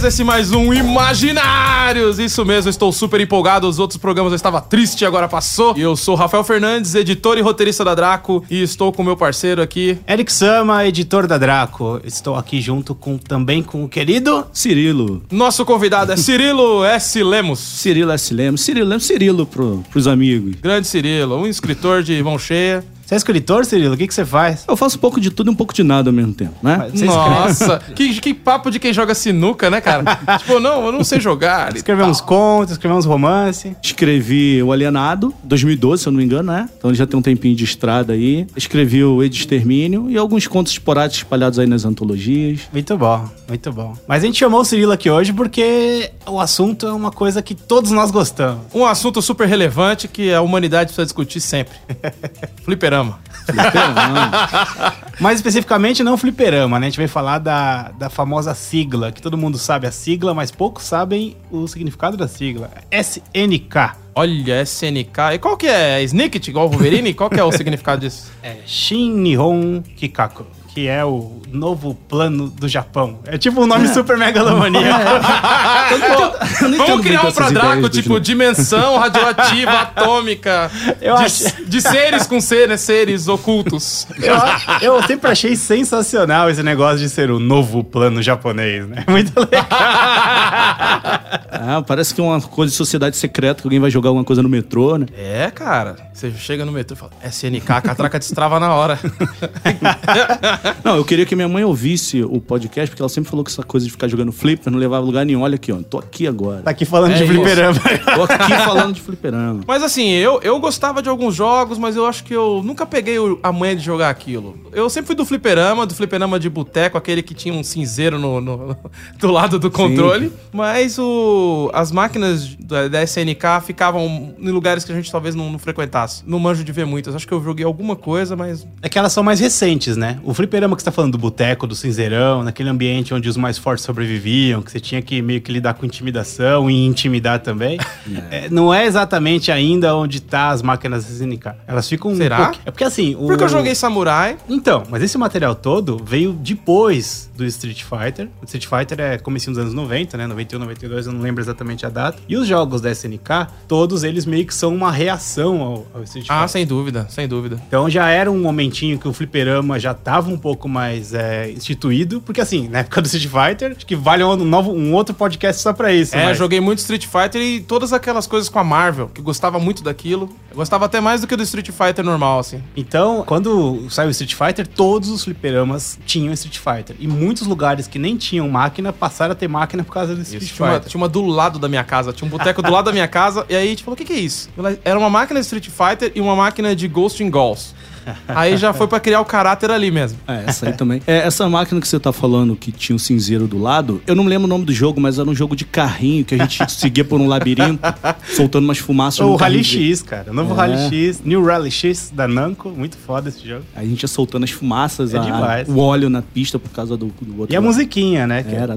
Beleza? Esse mais um Imaginários! Isso mesmo, estou super empolgado. Os outros programas eu estava triste, agora passou. E eu sou Rafael Fernandes, editor e roteirista da Draco. E estou com meu parceiro aqui. Eric Sama, editor da Draco. Estou aqui junto com também com o querido Cirilo. Nosso convidado é Cirilo S. Lemos. Cirilo S. Lemos. Cirilo Lemos, Cirilo pro, pros amigos. Grande Cirilo, um escritor de mão cheia. Você é escritor, Cirilo? O que, que você faz? Eu faço um pouco de tudo e um pouco de nada ao mesmo tempo, né? Mas- Você Nossa, que, que papo de quem joga sinuca, né, cara? tipo, não, eu não sei jogar. Escreveu tal. uns contos, escreveu uns romances. Escrevi O Alienado, 2012, se eu não me engano, né? Então ele já tem um tempinho de estrada aí. Escrevi o Extermínio e alguns contos esporádicos espalhados aí nas antologias. Muito bom, muito bom. Mas a gente chamou o Cirilo aqui hoje porque o assunto é uma coisa que todos nós gostamos. Um assunto super relevante que a humanidade precisa discutir sempre. Fliperama. Mais especificamente, não fliperama, né? A gente vai falar da, da famosa sigla, que todo mundo sabe a sigla, mas poucos sabem o significado da sigla. SNK. Olha, SNK. E qual que é? É Snicket, igual o Wolverine? Qual que é o significado disso? É Shin Nihon Kikaku, que é o novo plano do Japão. É tipo um nome super megalomaníaco. Eu não Vamos entendo criar um pra Draco, tipo, dimensão radioativa, atômica. Eu de, acho- de seres com ser, né? Seres ocultos. Eu, eu sempre achei sensacional esse negócio de ser o novo plano japonês, né? Muito legal. Ah, parece que é uma coisa de sociedade secreta, que alguém vai jogar alguma coisa no metrô, né? É, cara. Você chega no metrô e fala, SNK, a catraca destrava na hora. Não, eu queria que minha mãe ouvisse o podcast, porque ela sempre falou que essa coisa de ficar jogando flipper não levava a lugar nenhum. Olha aqui, ó. Tô aqui agora. Tá aqui falando É de isso. fliperama. Tô aqui falando de fliperama. Mas assim, eu, eu gostava de alguns jogos, mas eu acho que eu nunca peguei a manha de jogar aquilo. Eu sempre fui do fliperama, do fliperama de boteco, aquele que tinha um cinzeiro no, no- do lado do controle. Mas o, as máquinas da, da SNK ficavam em lugares que a gente talvez não, não frequentasse. Não manjo de ver muitas. Acho que eu joguei alguma coisa, mas. É que elas são mais recentes, né? O fliperama que você tá falando do boteco, do cinzeirão, naquele ambiente onde os mais fortes sobreviviam, que você tinha que meio que lidar com intimidação e intimidar também, é, não é exatamente ainda onde tá as máquinas SNK. Elas ficam um Será? pouquinho- É porque assim... o- Porque eu joguei Samurai. Então, mas esse material todo veio depois do Street Fighter. O Street Fighter é comecinho dos anos 90, né? 91, 92, eu não lembro exatamente a data. E os jogos da SNK, todos eles meio que são uma reação ao, ao Street Ah, Fighter. sem dúvida, sem dúvida. Então já era um momentinho que o fliperama já tava um pouco mais é, instituído, porque assim, na época do Street Fighter, acho que vale um, novo, um outro podcast só pra isso. É, mas- joguei muito Street Fighter e todas aquelas coisas com a Marvel, que gostava muito daquilo. Eu gostava até mais do que do Street Fighter normal, assim. Então, quando saiu o Street Fighter, todos os fliperamas tinham Street Fighter. E muitos lugares que nem tinham máquina passaram a ter máquina por causa do Street Tinha uma, Fighter. tinha uma do lado da minha casa, tinha um boteco do lado da minha casa, e aí a gente falou: o que, que é isso? Era uma máquina de Street Fighter e uma máquina de Ghost in Ghosts. Aí já foi pra criar o caráter ali mesmo. É, essa aí também. É, essa máquina que você tá falando que tinha um cinzeiro do lado, eu não lembro o nome do jogo, mas era um jogo de carrinho que a gente seguia por um labirinto, soltando umas fumaças O no Rally carrinho. X, cara. O novo É. Rally X, New Rally X da Namco. Muito foda esse jogo. Aí a gente ia soltando as fumaças, É a- demais. o óleo na pista por causa do, do outro E a lado. musiquinha, né? Que Era. É...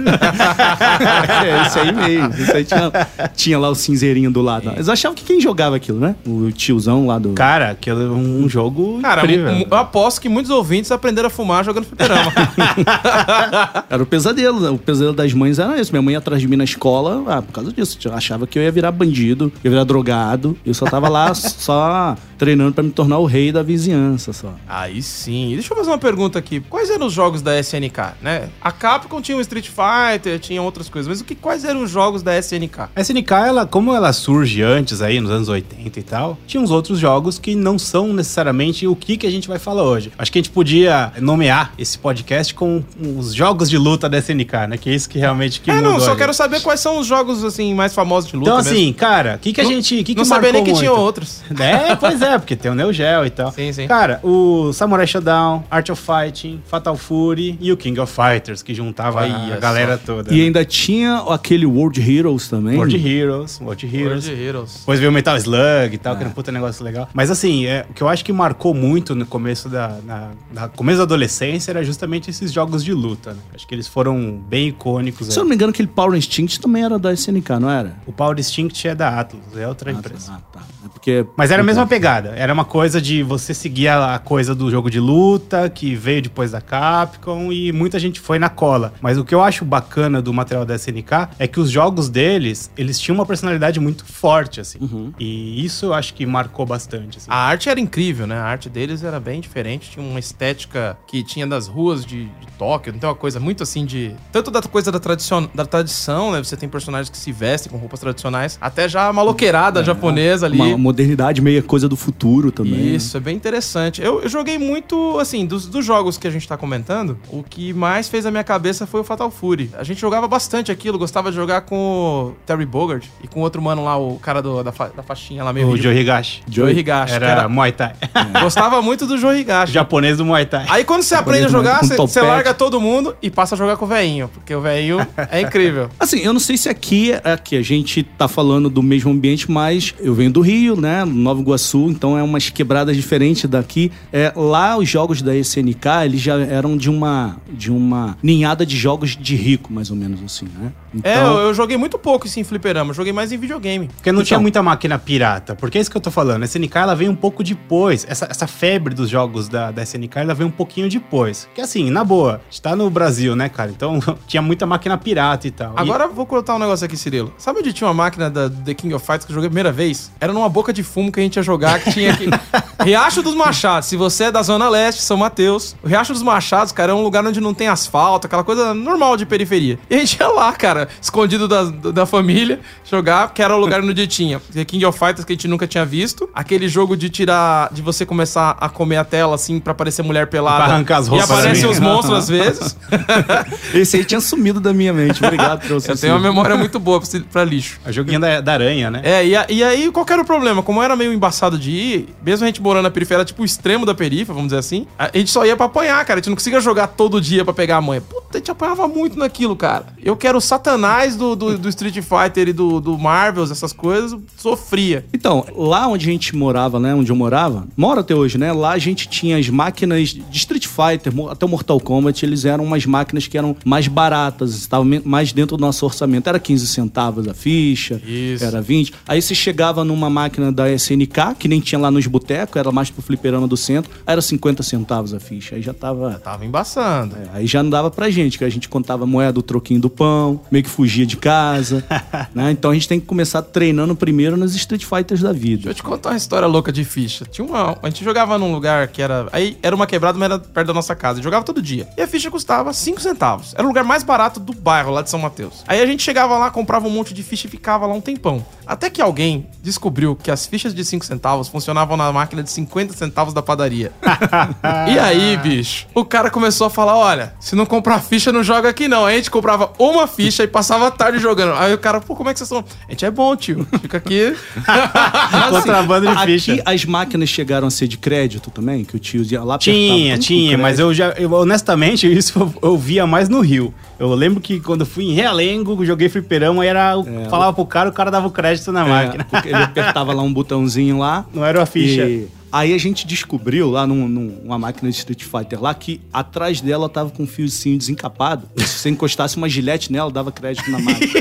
é, esse aí mesmo. Esse aí tinha, tinha lá o cinzeirinho do lado. Eles achavam que quem jogava aquilo, né? O tiozão lá do. Cara, aquilo é um jogo Cara, eu aposto que muitos ouvintes aprenderam a fumar jogando fliperama. Era o pesadelo. né? O pesadelo das mães era isso. Minha mãe ia atrás de mim na escola, ah, por causa disso. Eu achava que eu ia virar bandido, ia virar drogado. Eu só tava lá só treinando pra me tornar o rei da vizinhança só. Aí sim. Deixa eu fazer uma pergunta aqui. Quais eram os jogos da SNK, né? A Capcom tinha o Street Fighter Fighter, tinha outras coisas. Mas o que, quais eram os jogos da SNK? A SNK, ela, como ela surge antes aí, nos anos 80 e tal, tinha uns outros jogos que não são necessariamente o que, que a gente vai falar hoje. Acho que a gente podia nomear esse podcast com os jogos de luta da SNK, né? Que é isso que realmente que é, não, só quero saber quais são os jogos, assim, mais famosos de luta Então, mesmo. assim, cara, o que, que a gente. Que que não sabia nem que tinha muito? outros. É, pois é, porque tem o Neo Geo e tal. Sim, sim. Cara, o Samurai Shodown, Art of Fighting, Fatal Fury e o King of Fighters, que juntava Olha a galera só. toda. E né? ainda tinha aquele World Heroes também. World Heroes, World Heroes. World Heroes. Depois veio o Metal Slug e tal, que era um puta negócio legal. Mas assim, é, o que eu acho que marcou muito no começo da, na, na começo da adolescência era justamente esses jogos de luta. Né? Acho que eles foram bem icônicos. Se eu não me engano, aquele Power Instinct também era da SNK, não era? O Power Instinct é da Atlas, é outra empresa. Ah, tá. É porque... Mas era a mesma pegada. Era uma coisa de você seguir a a coisa do jogo de luta, que veio depois da Capcom, e muita gente foi na cola. Mas o que eu acho bacana do material da SNK é que os jogos deles, eles tinham uma personalidade muito forte, assim. E isso eu acho que marcou bastante. assim. A arte era incrível, né? A arte deles era bem diferente, tinha uma estética que tinha das ruas de, de Tóquio, não tem uma coisa muito assim de. Tanto da coisa da, tradicion, da tradição, né? Você tem personagens que se vestem com roupas tradicionais, até já a maloqueirada japonesa ali. Uma modernidade meio coisa do futuro também. né? Isso, é bem interessante. Eu, eu joguei muito, assim, dos, dos jogos que a gente tá comentando, o que mais fez a minha cabeça foi o Fatal Fury. A gente jogava bastante aquilo, gostava de jogar com o Terry Bogard e com outro mano lá, o cara do- da, fa- da faixinha lá meio. o. Joe Higashi. Joe Higashi. Era, era- Muay Thai. Gostava muito do Joe Higashi. Japonês do Muay Thai. Aí quando você aprende a jogar, você larga todo mundo e passa a jogar com o veinho, porque o veinho é incrível. Assim, eu não sei se aqui, aqui a gente tá falando do mesmo ambiente, mas eu venho do Rio, né? Nova Iguaçu, então é umas quebradas diferentes daqui. É, lá os jogos da SNK, eles já eram de uma de uma ninhada de jogos de rico, mais ou menos assim, né? É, eu, eu joguei muito pouco isso em fliperama, joguei mais em videogame. Porque não Então. tinha muita máquina pirata. Porque é isso que eu tô falando. A SNK ela veio um pouco depois. Essa, essa febre dos jogos da, da SNK ela veio um pouquinho depois. Que assim, na boa, a gente tá no Brasil, né, cara? Então tinha muita máquina pirata e tal. E- Agora eu vou contar um negócio aqui, Cirilo. Sabe onde tinha uma máquina da The King of Fighters que eu joguei a primeira vez? Era numa boca de fumo que a gente ia jogar, que tinha aqui. Riacho dos Machados. Se você é da Zona Leste, São Mateus, o Riacho dos Machados, cara, é um lugar onde não tem asfalto, aquela coisa normal de periferia. E a gente ia lá, cara, escondido da, da família, jogar, que era o lugar onde tinha The King of Fighters que a gente nunca tinha visto. Aquele jogo de tirar, de você começar a comer a tela, assim, pra aparecer mulher pelada. Pra arrancar as E roupas aparecem ali. os monstros às vezes. Esse aí tinha sumido da minha mente. Obrigado por você. Eu tenho uma memória muito boa pra, pra lixo. A joguinho da, da aranha, né? É, e, a- e aí qual que era o problema? Como era meio embaçado de ir, mesmo a gente morando na periferia, tipo o extremo da periferia, vamos dizer assim, a gente só ia pra apanhar, cara. A gente não conseguia jogar todo dia pra pegar a manha. Puta, a gente apanhava muito naquilo, cara. Eu quero o satanás do, do, do Street Fighter e do, do Marvels, essas coisas, sofria. Então, lá onde a gente morava, né? Onde eu morava, moro até hoje, né? Lá a gente tinha as máquinas de Street Fighter, até o Mortal Kombat, eles eram umas máquinas que eram mais baratas, estavam mais dentro do nosso orçamento. Era 15 centavos a ficha, Isso. era 20. Aí você chegava numa máquina da SNK, que nem tinha lá nos botecos, era mais pro fliperama do centro, era 50 centavos a ficha. Aí já tava. Tava embaçando. É, aí já não dava pra gente, que a gente contava moeda do troquinho do pão, meio que fugia de casa, né? Então a gente tem que começar treinando primeiro nos Street Fighters da vida. Deixa eu te contar uma história louca de ficha. Tinha uma. A gente jogava num lugar que era. Aí era uma quebrada, mas era perto da nossa casa. E jogava todo dia. E a ficha custava 5 centavos. Era o lugar mais barato do bairro, lá de São Mateus. Aí a gente chegava lá, comprava um monte de ficha e ficava lá um tempão. Até que alguém descobriu que as fichas de 5 centavos funcionavam na máquina de 50 centavos da padaria. e aí, bicho, o cara começou a falar: olha, se não comprar ficha, não joga aqui não. Aí a gente comprava uma ficha e passava a tarde jogando. Aí o cara, pô, como é que vocês são? A gente é bom, tio. Fica aqui. Contrabando de Aqui ficha. as máquinas chegaram a ser de crédito também, que o tio ia lá Tinha, com tinha, mas eu já, eu, honestamente, isso eu, eu via mais no Rio. Eu lembro que quando eu fui em Realengo, joguei fliperama, era, eu falava pro cara, o cara dava o crédito na É, máquina. ele apertava lá um botãozinho lá. Não era a ficha. E aí a gente descobriu lá num- num- numa máquina de Street Fighter lá que atrás dela tava com um fiozinho desencapado. E se você encostasse uma gilete nela, dava crédito na máquina.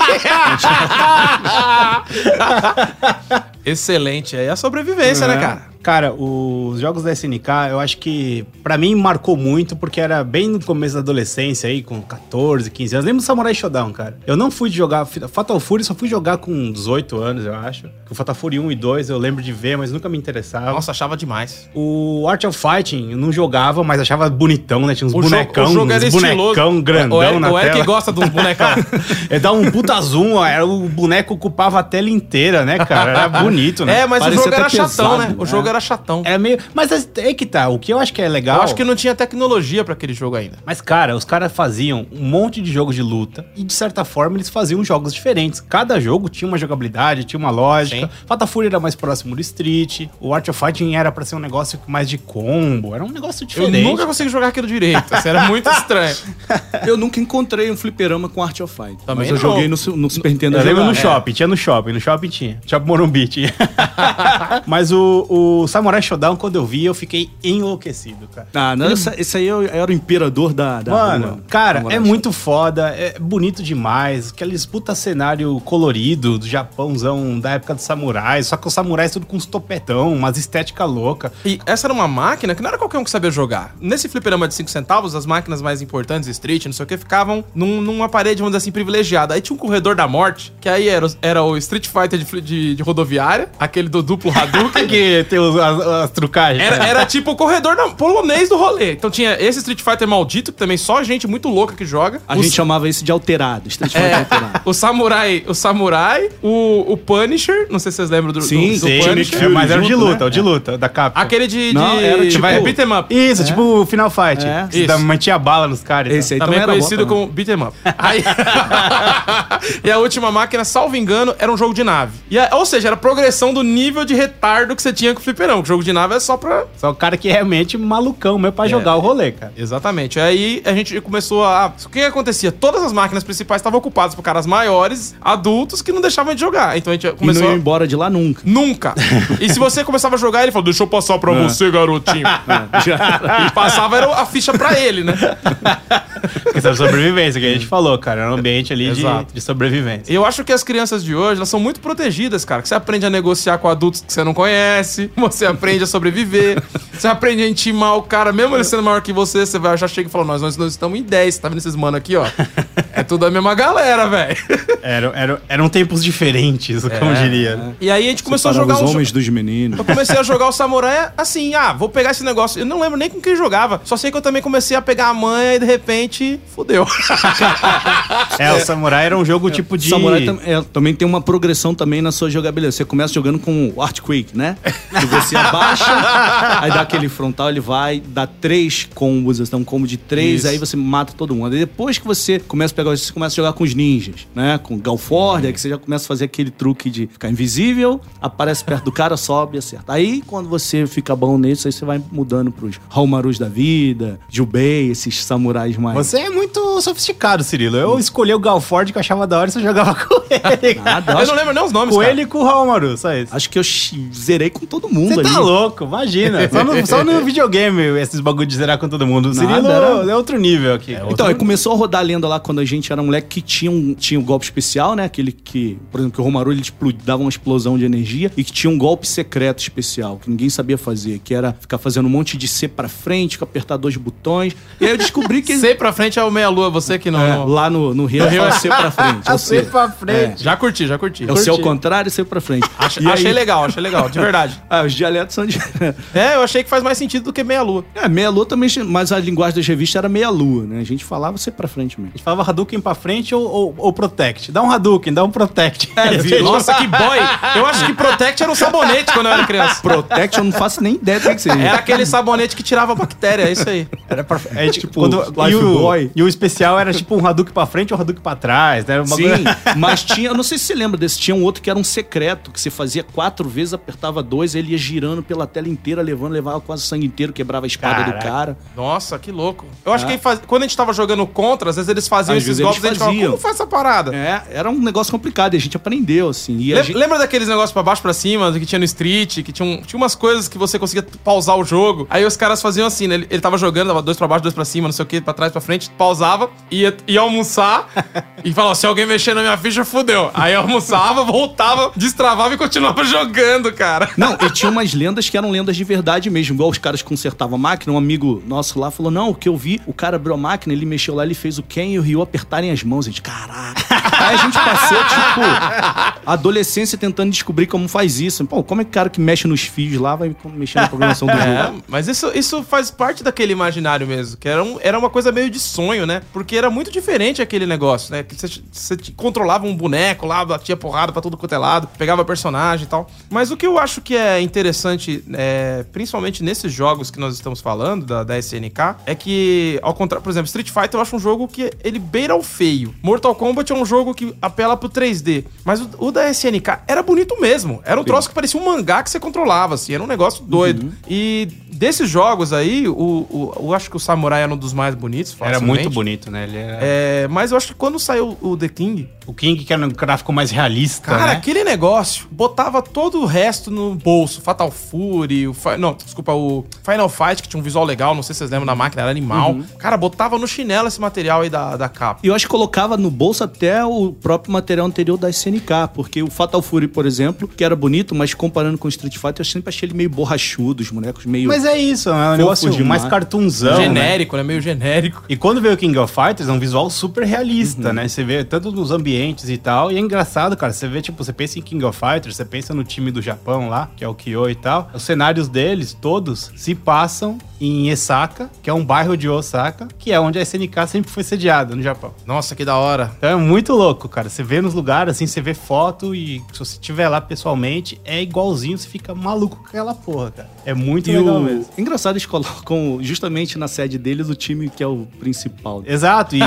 Excelente. É a sobrevivência, né, É. cara? Cara, os jogos da SNK, eu acho que pra mim marcou muito porque era bem no começo da adolescência aí, com 14, 15 anos. Lembro do Samurai Shodown, cara. Eu não fui jogar Fatal Fury, só fui jogar com 18 anos, eu acho. O Fatal Fury 1 e 2 eu lembro de ver, mas nunca me interessava. Nossa, achava demais. O Art of Fighting eu não jogava, mas achava bonitão, né? Tinha uns O jogo- bonecão, o jogo era uns estiloso. bonecão grandão o Eric, na o Eric tela. gosta dos bonecão. É dar um puta zoom, ó, era, o boneco ocupava a tela inteira, né, cara? Era bonito, né? É, mas Parecia o jogo era chatão, pesado, né? O né? jogo era chatão. Era meio. Mas é é que tá. O que eu acho que é legal. Eu acho que não tinha tecnologia pra aquele jogo ainda. Mas, cara, os caras faziam um monte de jogos de luta e, de certa forma, eles faziam jogos diferentes. Cada jogo tinha uma jogabilidade, tinha uma lógica. Sim. Fatal Fury era mais próximo do Street. O Art of Fighting era pra ser um negócio mais de combo. Era um negócio Eu diferente. nunca consegui jogar aquilo direito. Isso era muito estranho. Eu nunca encontrei um fliperama com Art of Fight. Também mas eu não. joguei no, no Super Nintendo. Eu lembro no shopping, tinha no shopping, no shopping tinha. Shopping Morumbi tinha. Mas o, o Samurai Shodown, quando eu vi, eu fiquei enlouquecido, cara. Ah, não, essa- esse aí eu era o imperador da. da Mano, rua. cara, Samurai é muito foda, é bonito demais. Aqueles puta cenário colorido do Japãozão da época dos samurais. Só que os samurais tudo com uns topetão, umas estética louca. E essa era uma máquina que não era qualquer um que sabia jogar. Nesse fliperama de 5 centavos, as máquinas mais importantes, Street, não sei o que, ficavam num- numa parede, vamos dizer assim, privilegiada. Aí tinha um corredor da morte, que aí era, o- era o Street Fighter de, de- de rodoviária, aquele do duplo Hadouken. que tem os- as, as trucagens. Era, era tipo o corredor da- polonês do rolê. Então tinha esse Street Fighter maldito, que também só gente muito louca que joga. A O gente chamava esse de alterado. Street Fighter É, alterado. o Samurai, o Samurai, o, o Punisher, não sei se vocês lembram do, Sim, do, do Sim, Punisher. é, mas era o de junto, luta, né? o de luta, da capa. Aquele de, Não, de era tipo- é, beat 'em up. Isso, tipo o Final Fight. É. Que dá- Isso. mantinha bala nos caras. e Esse aí Também também era conhecido bom também. como beat 'em up. Aí... e a última máquina, salvo engano, era um jogo de nave. E a- ou seja, era a progressão do nível de retardo que você tinha com o fliperão. O jogo de nave é só pra... Só o cara que é realmente malucão mesmo pra jogar o rolê, cara. Exatamente. Aí a gente começou a... O que, acontecia? Todas as máquinas principais estavam ocupadas por caras maiores, adultos, que não deixavam de jogar. Então a gente E não começou... ia a- embora de lá nunca. Nunca. E se você começava a jogar, ele falou, deixa eu passar pra você, garotinho. Já- E passava era a ficha pra ele, né? Questão de sobrevivência, que a gente falou, cara. Era um ambiente ali de, de sobrevivência. Eu acho que as crianças de hoje, elas são muito protegidas, cara. Que você aprende a negociar com adultos que você não conhece, você aprende a sobreviver, você aprende a intimar o cara, mesmo ele sendo maior que você, você vai já chega e fala, nós, nós, nós estamos em 10, tá vendo esses mano aqui, ó? É tudo a mesma galera, velho. Era, era, eram tempos diferentes, como diria. né? E aí a gente começou a Separava jogar os um homens dos meninos. Eu comecei a jogar o Samurai assim, ah, vou pegar esse negócio. Eu não lembro nem com quem jogava. Só sei que eu também comecei a pegar a manha e de repente, fudeu. É, o Samurai era um jogo tipo de. Samurai tam- é, também tem uma progressão também na sua jogabilidade. Você começa jogando com o Earthquake, né? Você abaixa, aí dá aquele frontal, ele vai, dá três combos, então um combo de três, Isso. aí você mata todo mundo. Aí depois que você começa a pegar, você começa a jogar com os ninjas, né? Com Galford, aí que você já começa a fazer aquele truque de ficar invisível, aparece perto do cara, sobe e acerta. Aí quando você fica bom nisso, aí você vai mudando pros Halmarus da vida, Jubei, esses samurais mais... Você é muito sofisticado, Cirilo. Eu escolhi o Galford que eu achava da hora e você jogava com ele. Nada, eu não lembro nem os nomes, com cara. ele e com o Hamaru, só isso. acho que eu zerei com todo mundo Você ali. tá louco, imagina. Só no, só no videogame esses bagulho de zerar com todo mundo. O Nada, era- é outro nível aqui. Então, aí começou a rodar a lenda lá quando a gente era moleque que tinha um, tinha um golpe especial, né? Aquele que, por exemplo, que o Romaru ele dava uma explosão de energia e que tinha um golpe secreto especial que ninguém sabia fazer, que era ficar fazendo um monte de C pra frente, com apertar dois botões. E aí eu descobri que C pra frente é o meia-lua, você que não. É, não- lá no, no Rio é C pra frente. É o C. pra frente. Já curti, já curti. É o C ao Curti. contrário e C pra frente. Ach- E aí- Achei legal, achei legal, de verdade. Ah, os dialetos são de. É, eu achei que faz mais sentido do que meia-lua. É, meia-lua também, mas a linguagem das revistas era meia-lua, né? A gente falava C pra frente mesmo. A gente falava Hadouken pra frente ou, ou, ou Protect. Dá um Hadouken, dá um Protect. É, vi- Nossa, que boy! Eu acho que Protect era um sabonete quando eu era criança. Protect, eu não faço nem ideia do que seja. Era aquele sabonete que tirava a bactéria, é isso aí. Era pra, é, tipo, Tipo, quando, e, Life o, Boy. e o especial era tipo um Hadouken pra frente ou um Hadouken pra trás. Né? Sim, coisa- mas tinha, eu não sei se você lembra desse, tinha um outro que era um secreto, que você fazia quatro vezes, apertava dois, ele ia girando pela tela inteira, levando, levava quase sangue inteiro, quebrava a espada Caraca. do cara. Nossa, que louco. Eu acho É. que faz- quando a gente tava jogando contra, às vezes eles faziam Às esses golpes e a gente falava, como faz essa parada? É, era um negócio complicado e a gente aprendeu, assim. E Lem- gente- Lembra daqueles negócios pra baixo pra cima, que tinha no Street, que tinha, um- tinha umas coisas que você conseguia pausar o jogo. Aí os caras faziam assim, né? Ele, ele tava jogando, dava dois pra baixo, dois pra cima, não sei o que, pra trás, pra frente, pausava, ia, ia almoçar e falava: se alguém mexer na minha ficha, fudeu. Aí almoçava, voltava, destravava e continuava jogando, cara. Não, e tinha umas lendas que eram lendas de verdade mesmo. Igual os caras consertavam a máquina, um amigo nosso lá falou: Não, o que eu vi, o cara abriu a máquina, ele mexeu lá, ele fez o Ken e o Ryu apertarem as mãos. A gente, caraca. Aí a gente passou, tipo, adolescência tentando descobrir como faz isso. Pô, como é que o cara que mexe nos fios lá vai mexer na programação do jogo? É, mas isso, isso faz parte daquele imaginário mesmo, que era, um, era uma coisa meio de sonho, né? Porque era muito diferente aquele negócio, né? Que você, controlava um boneco lá, batia porrada pra tudo quanto é lado, pegava personagem e tal. Mas o que eu acho que é interessante, é, principalmente nesses jogos que nós estamos falando, da, da SNK, é que, ao contrário, por exemplo, Street Fighter eu acho um jogo que ele beira o feio. Mortal Kombat é um jogo que apela pro 3D. Mas o, o da SNK era bonito mesmo. Era um troço que parecia um mangá que você controlava, assim. Era um negócio doido. E desses jogos aí, o, o- eu acho que o Samurai era um dos mais bonitos. Era muito bonito, né? Ele era... É, mas eu acho que quando saiu o The King, O King, que era um gráfico mais realista, cara, né? aquele negócio botava todo o resto no bolso. Fatal Fury, o Fi- não, desculpa, o Final Fight, que tinha um visual legal, não sei se vocês lembram da máquina, era animal. Cara, botava no chinelo esse material aí da, da capa. E eu acho que colocava no bolso até o próprio material anterior da SNK, porque o Fatal Fury, por exemplo, que era bonito, mas comparando com o Street Fighter, eu sempre achei ele meio borrachudo, os bonecos meio. Mas é isso, é um negócio demais. mais cartunzão, né? genérico, né? Meio genérico. E quando veio o King of Fighters, é um visual super realista, né? Você vê tanto nos ambientes e tal. E é engraçado, cara. Você vê, tipo, você pensa em King of Fighters, você pensa no time do Japão lá, que é o Kyo e tal. Os cenários deles, todos, se passam em Esaka, que é um bairro de Osaka, que é onde a SNK sempre foi sediada no Japão. Nossa, que da hora. Então é muito louco, cara. Você vê nos lugares, assim, você vê foto e se você estiver lá pessoalmente, é igualzinho, você fica maluco com aquela porra, cara. É muito E legal o... mesmo. Engraçado, eles colocam justamente na sede deles o time que é o principal. Exato, e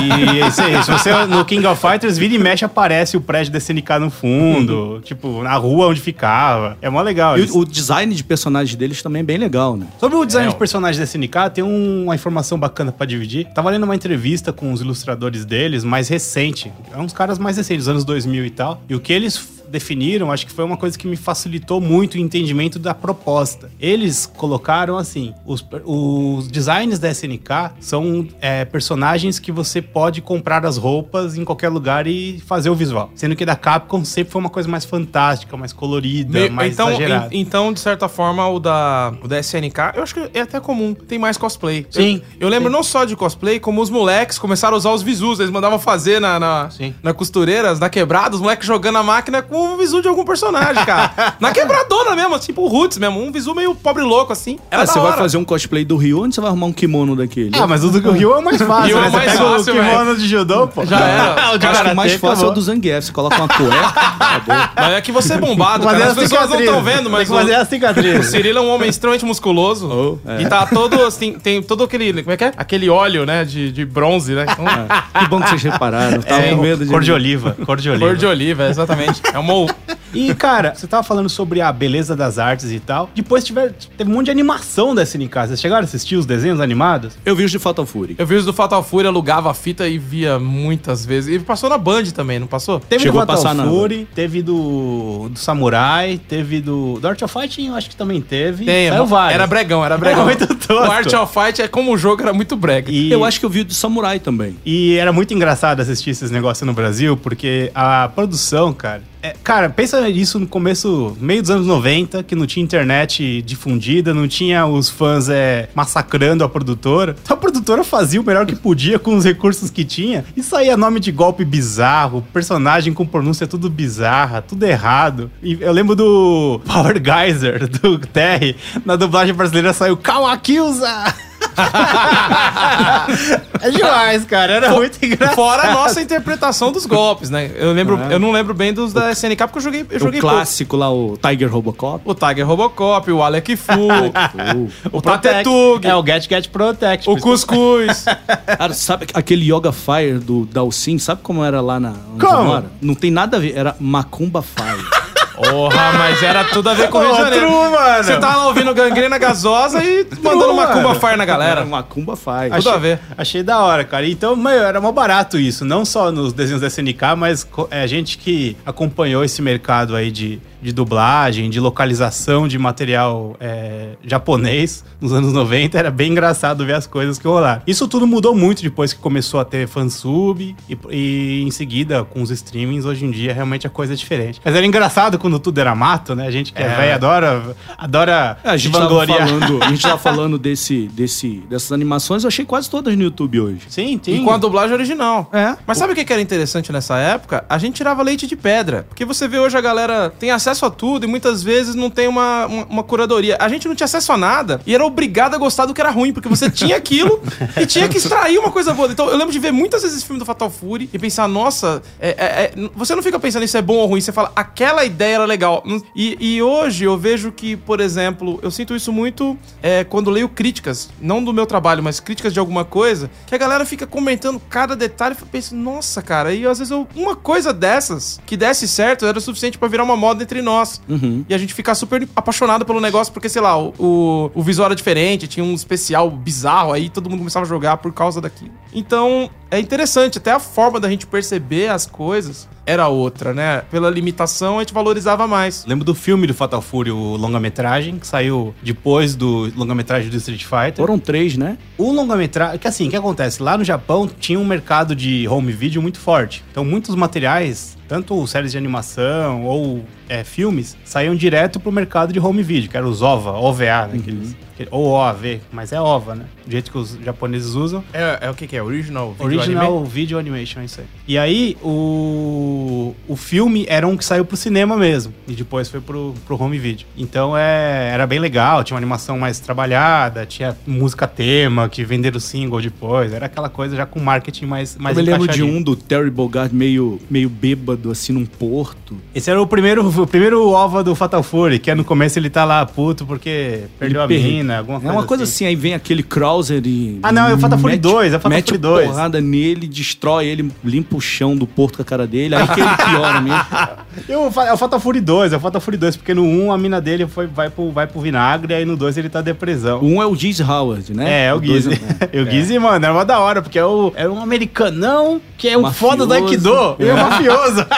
se, se você no King of Fighters vira e mexe, aparece o prédio da SNK no fundo, tipo, na rua onde ficava. É mó legal. E isso. o, o design de personagens deles também é bem legal, né? Sobre o design É, de personagens da SNK, tem um- uma informação bacana pra dividir. Tava lendo uma entrevista com os ilustradores deles, mais recente. É uns caras mais recentes, anos 2000 e tal. E o que eles definiram, acho que foi uma coisa que me facilitou muito o entendimento da proposta. Eles colocaram assim: os, os designs da SNK são é, personagens que você pode comprar as roupas em qualquer lugar e fazer o visual. Sendo que da Capcom sempre foi uma coisa mais fantástica, mais colorida, Me- mais então, exagerada. en- então, de certa forma, o da, o da SNK, eu acho que é até comum. Tem mais cosplay. Sim. Eu, eu lembro não só de cosplay, como os moleques começaram a usar os visus. Eles mandavam fazer na, na, Sim. na costureiras, na quebrada, os moleques jogando a máquina com um visu de algum personagem, cara. na quebradona mesmo, tipo o Roots mesmo. Um visu meio pobre louco, assim. Era Ah, da você vai fazer um cosplay do Ryu, onde você vai arrumar um kimono daquele? Ah, mas o do Rio é o mais fácil, Ryu é né? Mais fácil, o kimono de judô, pô. Já era. o de Acho que o mais fácil é o do Zangief. Você coloca uma cueca, acabou. Mas é que você é bombado, cara. a As pessoas não estão vendo, mas Tem que fazer o, a cicatriz. o Cirilo é um homem extremamente musculoso. Oh, é. E tá todo, assim, tem todo aquele, como é que é? Aquele óleo, né, de, de bronze, né? Então, Que bom que vocês repararam. Tava É, com medo de... Cor de oliva, cor de oliva. Cor de oliva, exatamente. É uma. E, cara, você tava falando sobre a beleza das artes e tal. Depois tiver, teve um monte de animação da SNK. Vocês chegaram a assistir os desenhos animados? Eu vi os de Fatal Fury. Eu vi os do Fatal Fury, alugava a fita e via muitas vezes. E passou na Band também, não passou? Teve Chegou do a passar Fatal Fury, teve do, do Samurai, teve do, do Art of Fighting, eu acho que também teve. Tem, Saiu vários. era bregão, era bregão. muito tosco. O Art of Fight é como o jogo era muito brega. E, Eu acho que eu vi o do Samurai também. E era muito engraçado assistir esses negócios no Brasil, porque a produção, cara. é- cara, pensa nisso no começo, meio dos anos 90, que não tinha internet difundida, não tinha os fãs é, massacrando a produtora. Então a produtora fazia o melhor que podia com os recursos que tinha e saía nome de golpe bizarro, personagem com pronúncia tudo bizarra, tudo errado. E eu lembro do Power Geyser, do Terry, na dublagem brasileira saiu Kawakiusa! é demais, cara. Era muito engraçado. Fora a nossa interpretação dos golpes, né? Eu lembro, eu não lembro bem dos da SNK porque eu joguei, eu O joguei pouco. clássico lá, o Tiger Robocop. O Tiger Robocop, o Alec Fu, o Protect. Tatetug, É o Get Get Protect. o Cuscuz. Cara, sabe aquele Yoga Fire do Dalsin? Sabe como era lá na onde Como? Não tem nada a ver, era Macumba Fire. Porra, mas era tudo a ver com o Rio de Janeiro. true, mano. Você tava lá ouvindo gangrena gasosa e mandando uma cumba fire na galera. Uma cumba faz. Tudo a ver. Achei da hora, cara. Então, meu, era mó barato isso. Não só nos desenhos da SNK, mas é, gente que acompanhou esse mercado aí de, de dublagem, de localização de material é, japonês nos anos 90. Era bem engraçado ver as coisas que rolaram. Isso tudo mudou muito depois que começou a ter fansub e, e em seguida com os streamings. Hoje em dia, realmente a coisa é diferente. Mas era engraçado quando tudo era mato, né? A gente que é, É. velho adora, adora É, a gente tava vangloriar. falando, a gente tava falando desse, desse, dessas animações, eu achei quase todas no YouTube hoje. Sim, sim. E com a dublagem original. É. Mas sabe o que que era interessante nessa época? A gente tirava leite de pedra. Porque você vê hoje a galera tem acesso a tudo e muitas vezes não tem uma, uma, uma curadoria. A gente não tinha acesso a nada e era obrigado a gostar do que era ruim, porque você tinha aquilo e tinha que extrair uma coisa boa. Então eu lembro de ver muitas vezes esse filme do Fatal Fury e pensar, nossa, é- é- é- você não fica pensando se é bom ou ruim, você fala, aquela ideia era legal. E, e hoje eu vejo que, por exemplo, eu sinto isso muito é, quando leio críticas, não do meu trabalho, mas críticas de alguma coisa, que a galera fica comentando cada detalhe e eu penso, nossa, cara, e às vezes eu- uma coisa dessas que desse certo era o suficiente pra virar uma moda entre nós. E a gente ficar super apaixonado pelo negócio, porque, sei lá, o, o, o visual era diferente, tinha um especial bizarro, aí todo mundo começava a jogar por causa daquilo. Então, é interessante, até a forma da gente perceber as coisas era outra, né? Pela limitação, a gente valorizava mais. Lembro do filme do Fatal Fury, o longa-metragem, que saiu depois do longa-metragem do Street Fighter. Foram três, né? O longa-metragem, que assim, o que acontece? Lá no Japão tinha um mercado de home video muito forte. Então muitos materiais, tanto séries de animação ou é, filmes, saíam direto pro mercado de home video, que era os OVA, OVA, né? que eles- que- ou OAV, mas é OVA, né? Do jeito que os japoneses usam. É, é o que que é? Original? Video Original anime? Video Animation, é isso aí. E aí, o, o filme era um que saiu pro cinema mesmo. E depois foi pro, pro home video. Então é, era bem legal, tinha uma animação mais trabalhada, tinha música tema, que venderam single depois. Era aquela coisa já com marketing mais, mais eu me lembro de um do Terry Bogard meio, meio bêbado, assim, num porto. Esse era o primeiro, o primeiro OVA do Fatal Fury, que é no começo ele tá lá puto porque perdeu a Ele per- mina, alguma É coisa uma coisa assim, aí vem aquele Krauser e. Ah, não, é o Fatal Fury mete- 2, é o Fatal mete Fury 2. porrada nele, destrói ele, limpa o chão do porto com a cara dele, aí que ele piora mesmo. O É o Fatal Fury 2, é o Fatal Fury 2, porque no 1 a mina dele foi, vai, pro, vai pro vinagre, aí no 2 ele tá depressão. Um é o Giz Howard, né? É, é o dois Gizzy. é- o Gizzy, mano, era uma da hora, porque é, o, é um americanão que é um Mafioso. foda do Aikido. E é um mafioso.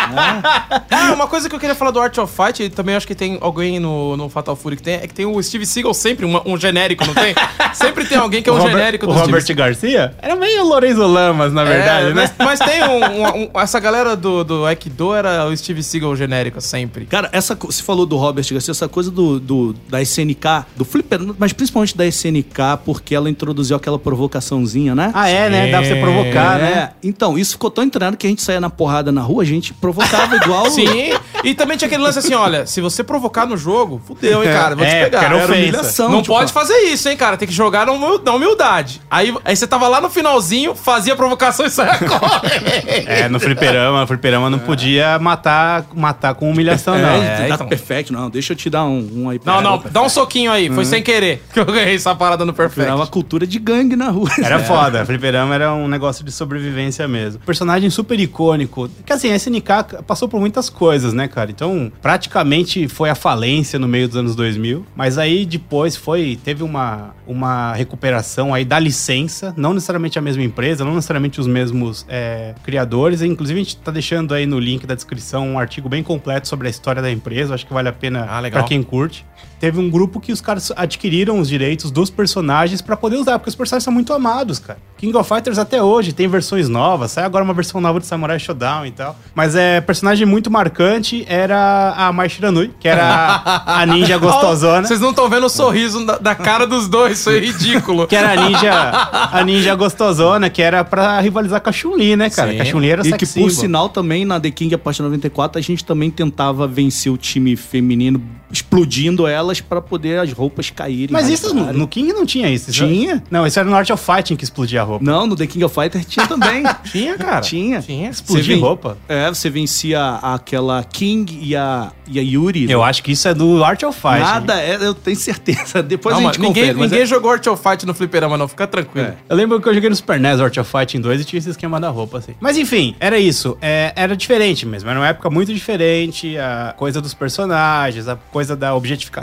Ah, uma coisa que eu queria falar do Art of Fight, e também acho que tem alguém no, no Fatal Fury que tem, é que tem o Steve Seagal sempre, uma- um genérico, não tem? sempre tem alguém que é um Robert, genérico o do Robert Steve Garcia era meio Lorenzo Lamas, na verdade, É, né? mas, mas tem um, um- um- Essa galera do, do Aikido era o Steve Seagal genérico, sempre. Cara, essa, você falou do Robert Garcia, essa coisa do, do- da SNK, do Flipper, mas principalmente da SNK, porque ela introduziu aquela provocaçãozinha, né? Ah, é, né? Dá pra você provocar, né? É, então, isso ficou tão treinado que a gente saía na porrada na rua, a gente provocava igual. Sim, e também tinha aquele lance assim, olha, se você provocar no jogo, fudeu, hein, cara, vou É, te pegar. Era ofensa. humilhação. Não tipo, pode fazer isso, hein, cara. Tem que jogar na humil- na humildade. Aí, aí você tava lá no finalzinho, fazia a provocação e saia correndo. É, no fliperama, o fliperama não podia matar, matar com humilhação, É, não. É, tá então. perfeito. Não, deixa eu te dar um, um aí. pra- Não, não, dá um soquinho aí. Foi sem querer que eu ganhei essa parada no Perfect. Virava uma cultura de gangue na rua. Era foda, fliperama era um negócio de sobrevivência mesmo. Personagem super icônico. Que assim, a SNK passou por muitas coisas, né, cara? Então, praticamente foi a falência no meio dos anos 2000. Mas aí depois foi, teve uma, uma recuperação aí da licença. Não necessariamente a mesma empresa, não necessariamente os mesmos é, criadores. Inclusive, a gente tá deixando aí no link da descrição um artigo bem completo sobre a história da empresa. Acho que vale a pena Ah, pra quem curte. Teve um grupo que os caras adquiriram os direitos dos personagens pra poder usar, porque os personagens são muito amados, cara. King of Fighters até hoje tem versões novas, sai agora uma versão nova de Samurai Shodown e tal. Mas é personagem muito marcante era a Mai Shiranui, que era a, ninja gostosona. Vocês não estão vendo o sorriso da, da cara dos dois, isso é ridículo. Que era a ninja, a ninja gostosona, que era pra rivalizar com a Chun-Li, né, cara? Sim. Que a Chun-Li era E que, por sinal, também na The King, a partir de 94, a gente também tentava vencer o time feminino explodindo elas pra poder as roupas caírem. Mas isso no, no King não tinha isso. Isso- Tinha? Não, isso era no Art of Fighting que explodia a roupa. Não, no The King of Fighters tinha também. Tinha, cara? Tinha. Tinha. Explodir Você ven- roupa. É, você vencia aquela King e a, e a Yuri. Eu acho que isso é do Art of Fight. Nada, é, eu tenho certeza. Depois Não, a gente ninguém confere. mas ninguém é- jogou Art of Fight no fliperama, não. Fica tranquilo. É. Eu lembro que eu joguei no Super NES Art of Fighting 2 e tinha esse esquema da roupa, assim. Mas enfim, era isso. É, era diferente mesmo. Era uma época muito diferente. A coisa dos personagens, a coisa da objetificação,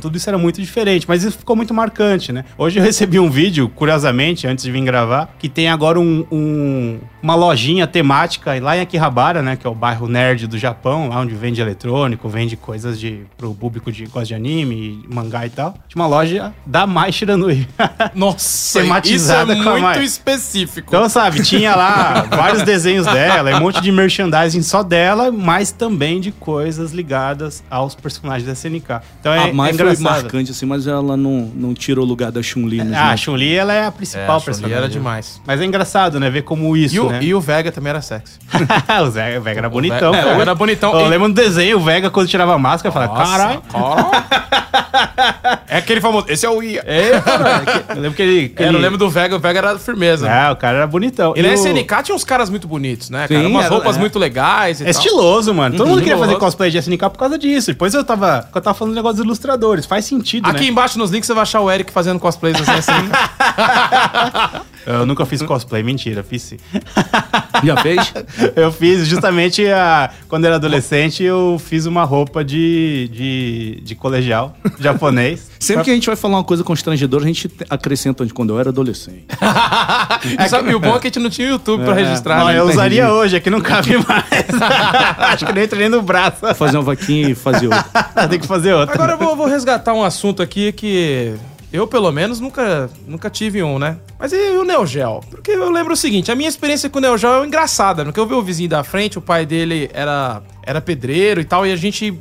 tudo isso era muito diferente. Mas isso ficou muito marcante, né? Hoje eu recebi um vídeo, curiosamente, antes de vir gravar, que tem agora um- um- uma lojinha temática lá em Akihabara, né? Que é o bairro nerd do Japão, lá onde vende eletrônico, vende coisas de, pro público de gosta de anime, mangá e tal. Tinha uma loja da Mai Shiranui. Nossa, Tematizada isso é muito Mai. específico. Então, sabe, tinha lá vários desenhos dela, um monte de merchandising só dela, mas também de coisas ligadas aos personagens da SNK. Então é, a Mai é foi marcante, assim, mas ela não, não tirou o lugar da Chun-Li. nos Ah, a. Chun-Li, ela é a é, principal a Chun-Li personagem. era demais. Mas é engraçado, né? Ver como isso, E o, né? e o Vega também era sexy. o Zé- o Vega era bonitão. É, o Vega era bonitão. Pô, Eu E- lembro no desenho, o Vega, quando tirava a máscara, falava, caralho. cara. é aquele famoso. Esse é o Ia. É, cara, eu lembro que ele... que É, eu ele- lembro do Vega, o Vega era firmeza. Ah, o cara era bonitão. E na o- SNK tinha uns caras muito bonitos, né, cara? Sim, Umas era- roupas é. muito legais e É tal. estiloso, mano. Todo mundo queria fazer cosplay de SNK por causa disso. Depois eu tava, eu tava falando do negócio ilustradores. Faz sentido, Aqui né? embaixo nos links você vai achar o Eric fazendo cosplays assim. assim. Eu nunca fiz cosplay, mentira, fiz sim. Já fez? Eu fiz justamente a, quando era adolescente, eu fiz uma roupa de, de, de colegial japonês. Sempre que a gente vai falar uma coisa constrangedora, a gente te- acrescenta de quando eu era adolescente. e, sabe, o bom é que a gente não tinha YouTube pra registrar. Não, né? eu usaria hoje, aqui não cabe mais. Acho que nem entrei no braço. Fazer uma vaquinha e fazer outra. Tem que fazer outra. Agora eu vou, vou resgatar um assunto aqui que eu, pelo menos, nunca, nunca tive um, né? Mas e o Neo Geo? Porque eu lembro o seguinte, a minha experiência com o Neo Geo é engraçada, porque eu vi o vizinho da frente, o pai dele era, era pedreiro e tal, e a gente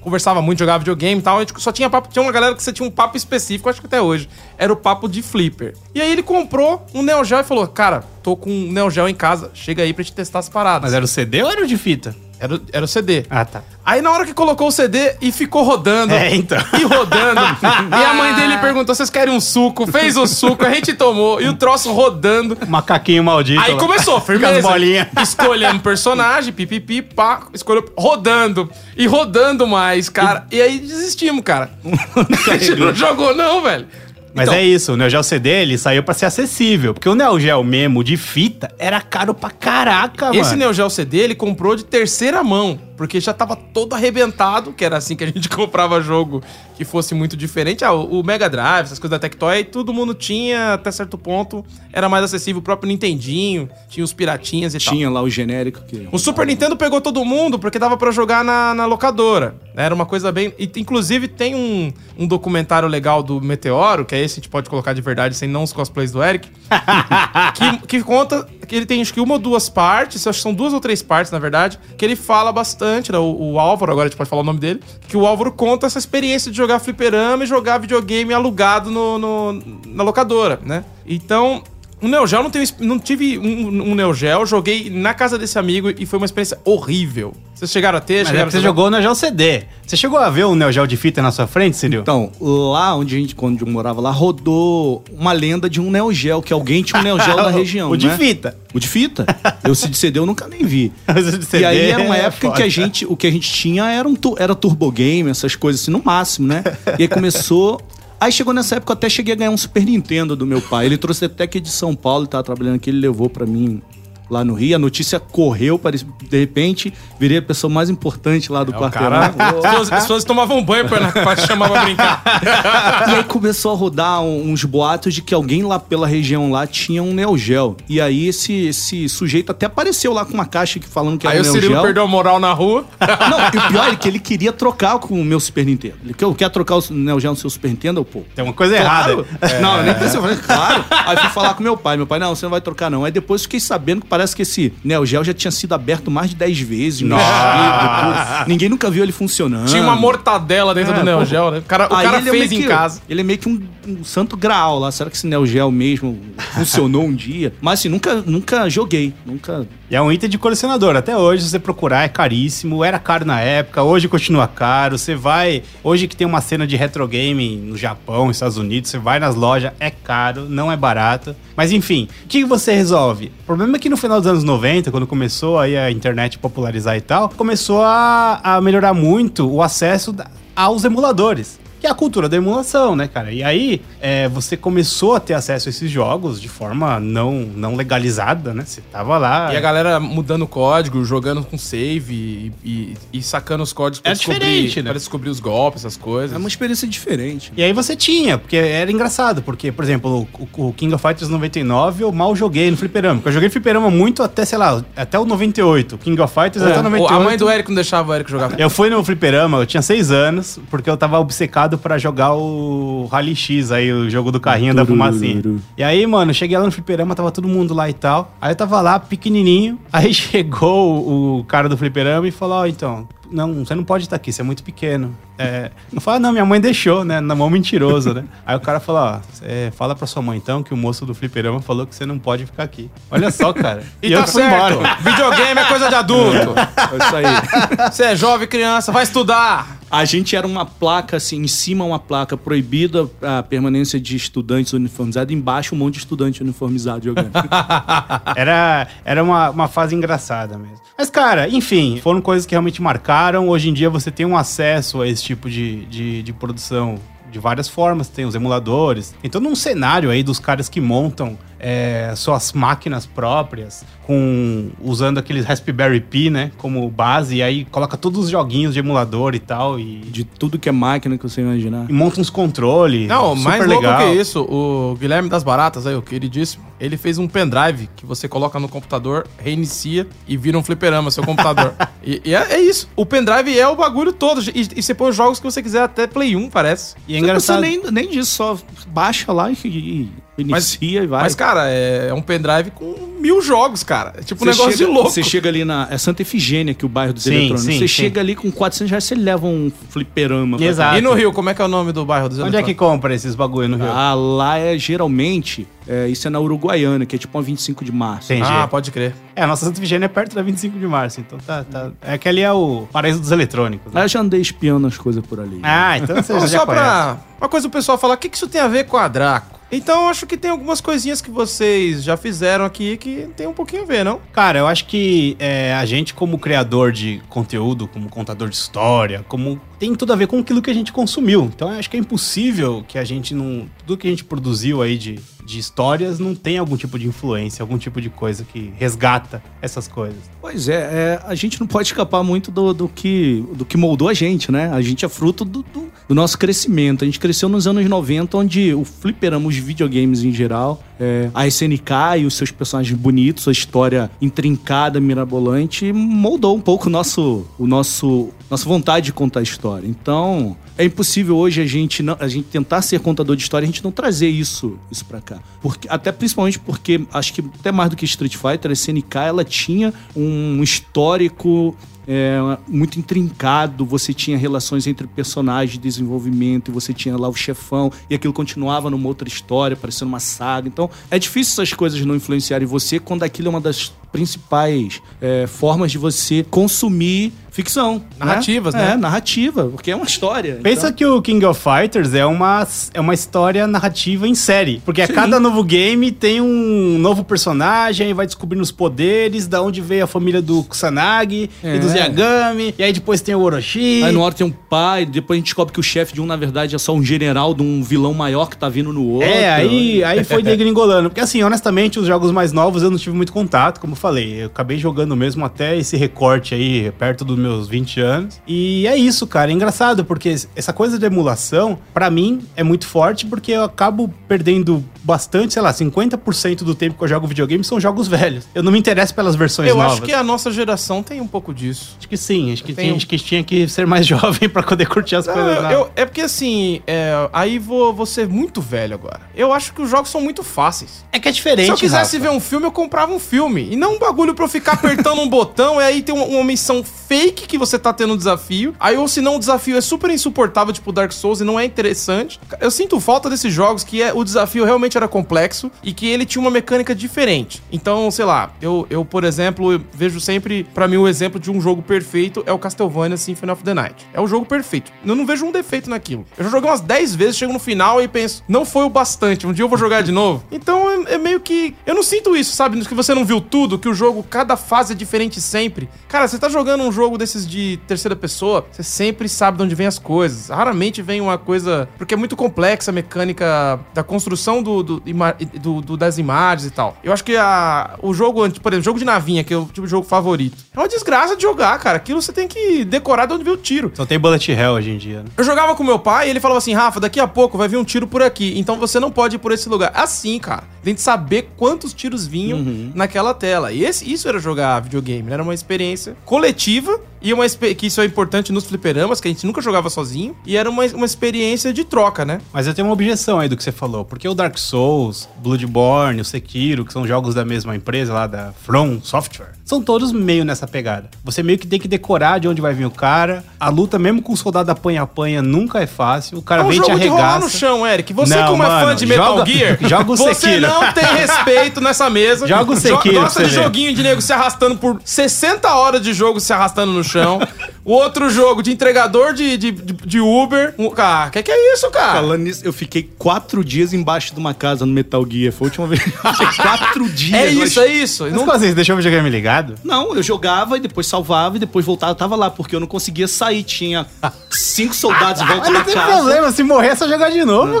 conversava muito, jogava videogame e tal, a gente só tinha papo, tinha uma galera que você tinha um papo específico, acho que até hoje, era o papo de flipper. E aí ele comprou um Neo Geo e falou, cara, tô com um Neo Geo em casa, chega aí pra gente testar as paradas. Mas era o CD ou era o de fita? Era, o- era o CD. Ah, tá. Aí na hora que colocou o CD e ficou rodando. É, então. E rodando. e a mãe dele perguntou: vocês querem um suco? Fez o suco, a gente tomou. E o troço rodando. Macaquinho maldito. Aí começou, Com as firmeza. bolinhas. Escolhendo personagem, pipipi, pá, escolheu rodando. E rodando mais, cara. E aí desistimos, cara. a gente não jogou, não, velho. Mas Então, é isso, o Neo Geo CD ele saiu pra ser acessível. Porque o Neo Geo mesmo de fita era caro pra caraca, Esse mano. Neo Geo CD ele comprou de terceira mão, porque já tava todo arrebentado, que era assim que a gente comprava jogo que fosse muito diferente. Ah, o Mega Drive, essas coisas da Tectoy, todo mundo tinha até certo ponto, era mais acessível. O próprio Nintendinho, tinha os piratinhas e tal. Tinha lá o genérico que. O Super Nintendo pegou todo mundo porque dava pra jogar na, na locadora. Era uma coisa bem. inclusive, tem um, um documentário legal do Meteoro, que é esse, a gente pode colocar de verdade, sem não os cosplays do Eric. que, que conta que ele tem acho que uma ou duas partes, acho que são duas ou três partes, na verdade, que ele fala bastante, né? O, o Álvaro, agora a gente pode falar o nome dele, que o Álvaro conta essa experiência de jogar fliperama e jogar videogame alugado no, no- na locadora, né? Então, o Neo Geo não, tenho, não tive um, um Neo Geo, joguei na casa desse amigo e foi uma experiência horrível. Vocês chegaram a ter? Mas é chegaram você a jogar? jogou o Neo Geo CD. Você chegou a ver o Neo Geo de fita na sua frente, Ciril? Então, lá onde a gente, quando eu morava lá, rodou uma lenda de um Neo Geo, que alguém tinha um Neo Geo na região. o de né? fita. O de fita. Eu se de CD eu nunca nem vi. Mas o de CD e aí era uma é época em que foda. a gente, o que a gente tinha era, um, tu- era turbo game, essas coisas assim, no máximo, né? E aí começou. Aí chegou nessa época, eu até cheguei a ganhar um Super Nintendo do meu pai. Ele trouxe até aqui de São Paulo, tava trabalhando aqui, ele levou pra mim lá no Rio. A notícia correu, parece- de repente, virei a pessoa mais importante lá do quarteirão. As pessoas, as pessoas tomavam banho pra, pra te chamar pra brincar. E aí começou a rodar um- uns boatos de que alguém lá pela região lá tinha um Neo Geo. E aí esse, esse sujeito até apareceu lá com uma caixa que falando que era Aí um o Neo Cirilo Geo. perdeu a moral na rua. Não, e o pior é que ele queria trocar com o meu Super Nintendo. Ele quer, quer trocar o Neo Geo no seu Super Nintendo? Pô, Tem uma coisa Claro. errada. Não, eu nem pensei, eu falei, claro. Aí fui falar com meu pai. Meu pai, não, você não vai trocar, não. Aí depois fiquei sabendo que parece que esse Neo Geo já tinha sido aberto mais de 10 vezes. Nossa. Ninguém nunca viu ele funcionando. Tinha uma mortadela dentro É, do Neo. Geo, né? O cara, o cara ele é fez meio em que- casa. Ele é meio que um, um santo graal lá. Será que esse Neo Geo mesmo funcionou um dia? Mas assim, nunca, nunca joguei. Nunca. E é um item de colecionador. Até hoje, se você procurar, é caríssimo. Era caro na época, hoje continua caro. Você vai. Hoje que tem uma cena de retro game no Japão, nos Estados Unidos, você vai nas lojas, é caro, não é barato. Mas enfim, o que você resolve? O problema é que no final dos anos 90, quando começou aí a internet popularizar e tal, começou a, a melhorar muito o acesso aos emuladores. Que é a cultura da emulação, né, cara? E aí, é, você começou a ter acesso a esses jogos de forma não, não legalizada, né? Você tava lá. E a galera mudando o código, jogando com save e, e- e sacando os códigos pra, É descobrir, diferente, né? pra descobrir os golpes, essas coisas. É uma experiência diferente. E aí você tinha, porque era engraçado, porque, por exemplo, o, o King of Fighters 99 eu mal joguei no fliperama. Porque eu joguei fliperama muito até, sei lá, até o 98. King of Fighters até o É, 98. a mãe do Eric não deixava o Eric jogar. Eu fui no fliperama, eu tinha seis anos, porque eu tava obcecado pra jogar o Rally X aí, o jogo do carrinho da fumacinha. E aí, mano, cheguei lá no fliperama, tava todo mundo lá e tal. Aí eu tava lá, pequenininho, aí chegou o, o cara do fliperama e falou, ó, então, não, você não pode estar aqui, você é muito pequeno. É, eu falo, não, minha mãe deixou, né, na mão mentiroso, né. Aí o cara falou, ó, você fala pra sua mãe então que o moço do fliperama falou que você não pode ficar aqui. Olha só, cara. E, tá fui certo. Videogame é coisa de adulto. É isso aí. Você é jovem, criança, vai estudar. A gente era uma placa, assim, em cima uma placa proibida a permanência de estudantes uniformizados, embaixo um monte de estudante uniformizado jogando. Era, era uma, uma fase engraçada mesmo. Mas, cara, enfim, foram coisas que realmente marcaram. Hoje em dia você tem um acesso a esse tipo de, de, de produção de várias formas. Tem os emuladores. Tem todo um cenário aí dos caras que montam é, suas máquinas próprias, com usando aqueles Raspberry Pi, né, como base. E aí coloca todos os joguinhos de emulador e tal. E, de tudo que é máquina que você imaginar. e monta uns controles. Não, super mais louco legal. que isso, o Guilherme das Baratas, aí, o queridíssimo, ele fez um pendrive que você coloca no computador, reinicia e vira um fliperama seu computador. e e é, é isso. O pendrive é o bagulho todo. E, e você põe os jogos que você quiser, até Play 1, parece. E é Você não precisa engraçado. nem, nem disso, só baixa lá e, inicia e vai. Mas, cara, é, é um pendrive com mil jogos, cara. É tipo um negócio chega, de louco. Você chega ali na. É Santa Efigênia, que é o bairro dos eletrônicos. sim, você chega ali com 400 reais, você leva um fliperama. Exato. E no Rio, como é que é o nome do bairro dos Onde é que compra esses bagulho no Rio? Ah, lá é geralmente. é, isso é na Uruguaiana, que é tipo uma 25 de março. Entendi. Ah, pode crer. É, a nossa Santa Efigênia é perto da 25 de março, então tá. tá é que ali é o paraíso dos eletrônicos. Né? eu já andei espiando as coisas por ali. Ah, então você já só conhece. pra. Uma coisa o pessoal falar, o que, que isso tem a ver com a Draco? Então, acho que tem algumas coisinhas que vocês já fizeram aqui que tem um pouquinho a ver, não? Cara, eu acho que é, a gente, como criador de conteúdo, como contador de história, como. Tem tudo a ver com aquilo que a gente consumiu. Então acho que é impossível que a gente não. Tudo que a gente produziu aí de, de histórias não tenha algum tipo de influência, algum tipo de coisa que resgata essas coisas. Pois é, é, a gente não pode escapar muito do, do que, do que moldou a gente, né? A gente é fruto do, do- do nosso crescimento. A gente cresceu nos anos 90, onde o fliperama, os videogames em geral, é, a SNK e os seus personagens bonitos, a história intrincada, mirabolante, moldou um pouco o nosso, o nosso, nossa vontade de contar a história. Então, é impossível hoje a gente, não, a gente tentar ser contador de história a gente não trazer isso, isso para cá. Porque, até principalmente porque, acho que até mais do que Street Fighter, a SNK ela tinha um histórico é, muito intrincado, você tinha relações entre personagens, desenvolvimento, e você tinha lá o chefão, e aquilo continuava numa outra história, parecendo uma saga. Então, é difícil essas coisas não influenciarem você quando aquilo é uma das principais é, formas de você consumir ficção. Narrativas, né? É, narrativa, porque é uma história. Pensa Então, que o King of Fighters é uma, é uma história narrativa em série. Porque a Sim. cada novo game tem um novo personagem, vai descobrindo os poderes, da onde veio a família do Kusanagi É. e dos Yagami. E aí depois tem o Orochi. Aí no hora tem um pai, depois a gente descobre que o chefe de um, na verdade, é só um general de um vilão maior que tá vindo no outro. É, aí, aí foi degringolando. Porque assim, honestamente, os jogos mais novos eu não tive muito contato, como eu falei. Eu acabei jogando mesmo até esse recorte aí, perto dos meus 20 anos. E é isso, cara. É engraçado, porque essa coisa de emulação, pra mim, é muito forte, porque eu acabo perdendo bastante, sei lá, 50% do tempo que eu jogo videogame são jogos velhos. Eu não me interesso pelas versões Eu novas. acho que a nossa geração tem um pouco disso. Acho que sim, acho que, Tem acho que tinha que ser mais jovem pra poder curtir as Não, coisas novas. eu- é porque assim, é, aí vou, vou ser muito velho agora. Eu acho que os jogos são muito fáceis. É que é diferente, Se eu quisesse Rafa. ver um filme, eu comprava um filme. E não um bagulho pra eu ficar apertando um botão e aí tem uma, uma missão fake que você tá tendo um desafio. Aí, ou se não, o desafio é super insuportável, tipo Dark Souls, e não é interessante. Eu sinto falta desses jogos que é, o desafio realmente era complexo e que ele tinha uma mecânica diferente. Então, sei lá, eu, eu por exemplo, eu vejo sempre, pra mim, o exemplo de um jogo perfeito é o Castlevania Symphony of the Night. É o jogo perfeito. Eu não vejo um defeito naquilo. Eu já joguei umas 10 vezes, chego no final e penso, não foi o bastante, um dia eu vou jogar de novo. Então é, é meio que. Eu não sinto isso, sabe? Que você não viu tudo, que o jogo, cada fase é diferente sempre. Cara, você tá jogando um jogo desses de terceira pessoa, você sempre sabe de onde vem as coisas. Raramente vem uma coisa. Porque é muito complexa a mecânica da construção do, do, do- do- das imagens e tal. Eu acho que a, o jogo, por exemplo, jogo de navinha, que é o tipo de jogo favorito. É uma desgraça de jogar, cara. Aquilo você tem que decorar de onde veio o tiro. Só tem bullet hell hoje em dia, né? Eu jogava com meu pai e ele falava assim: Rafa, daqui a pouco vai vir um tiro por aqui. Então você não pode ir por esse lugar. Assim, cara. Tem que saber quantos tiros vinham naquela tela. E esse- isso era jogar videogame. né? Era uma experiência coletiva. E uma que isso é importante nos fliperamas, que a gente nunca jogava sozinho. E era uma, uma experiência de troca, né? Mas eu tenho uma objeção aí do que você falou. Porque o Dark Souls, Bloodborne, o Sekiro, que são jogos da mesma empresa lá, da From Software, são todos meio nessa pegada. Você meio que tem que decorar de onde vai vir o cara. A luta, mesmo com o soldado apanha-apanha, nunca é fácil. O cara É um vem te jogo de rolar no arregaça. chão, Eric. Você, Não, como é fã mano, de Metal joga- Gear, joga o você Sekiro. não tem respeito nessa mesa. Joga o Sekiro Gosta de ver. joguinho de nego se arrastando por 60 horas de jogo se arrastando no chão. o outro jogo de entregador de, de, de- de Uber. Um, cara, que que é isso, cara? Falando nisso, eu fiquei quatro dias embaixo de uma casa no Metal Gear. Foi a última vez. Quatro dias. É isso, é isso. Mas Não- como assim? Você deixou o videogame ligado? Não, eu jogava e depois salvava e depois voltava. Eu tava lá, porque eu não conseguia sair. Tinha cinco soldados em volta Mas da não tem casa. problema, se morrer é só jogar de novo. Não,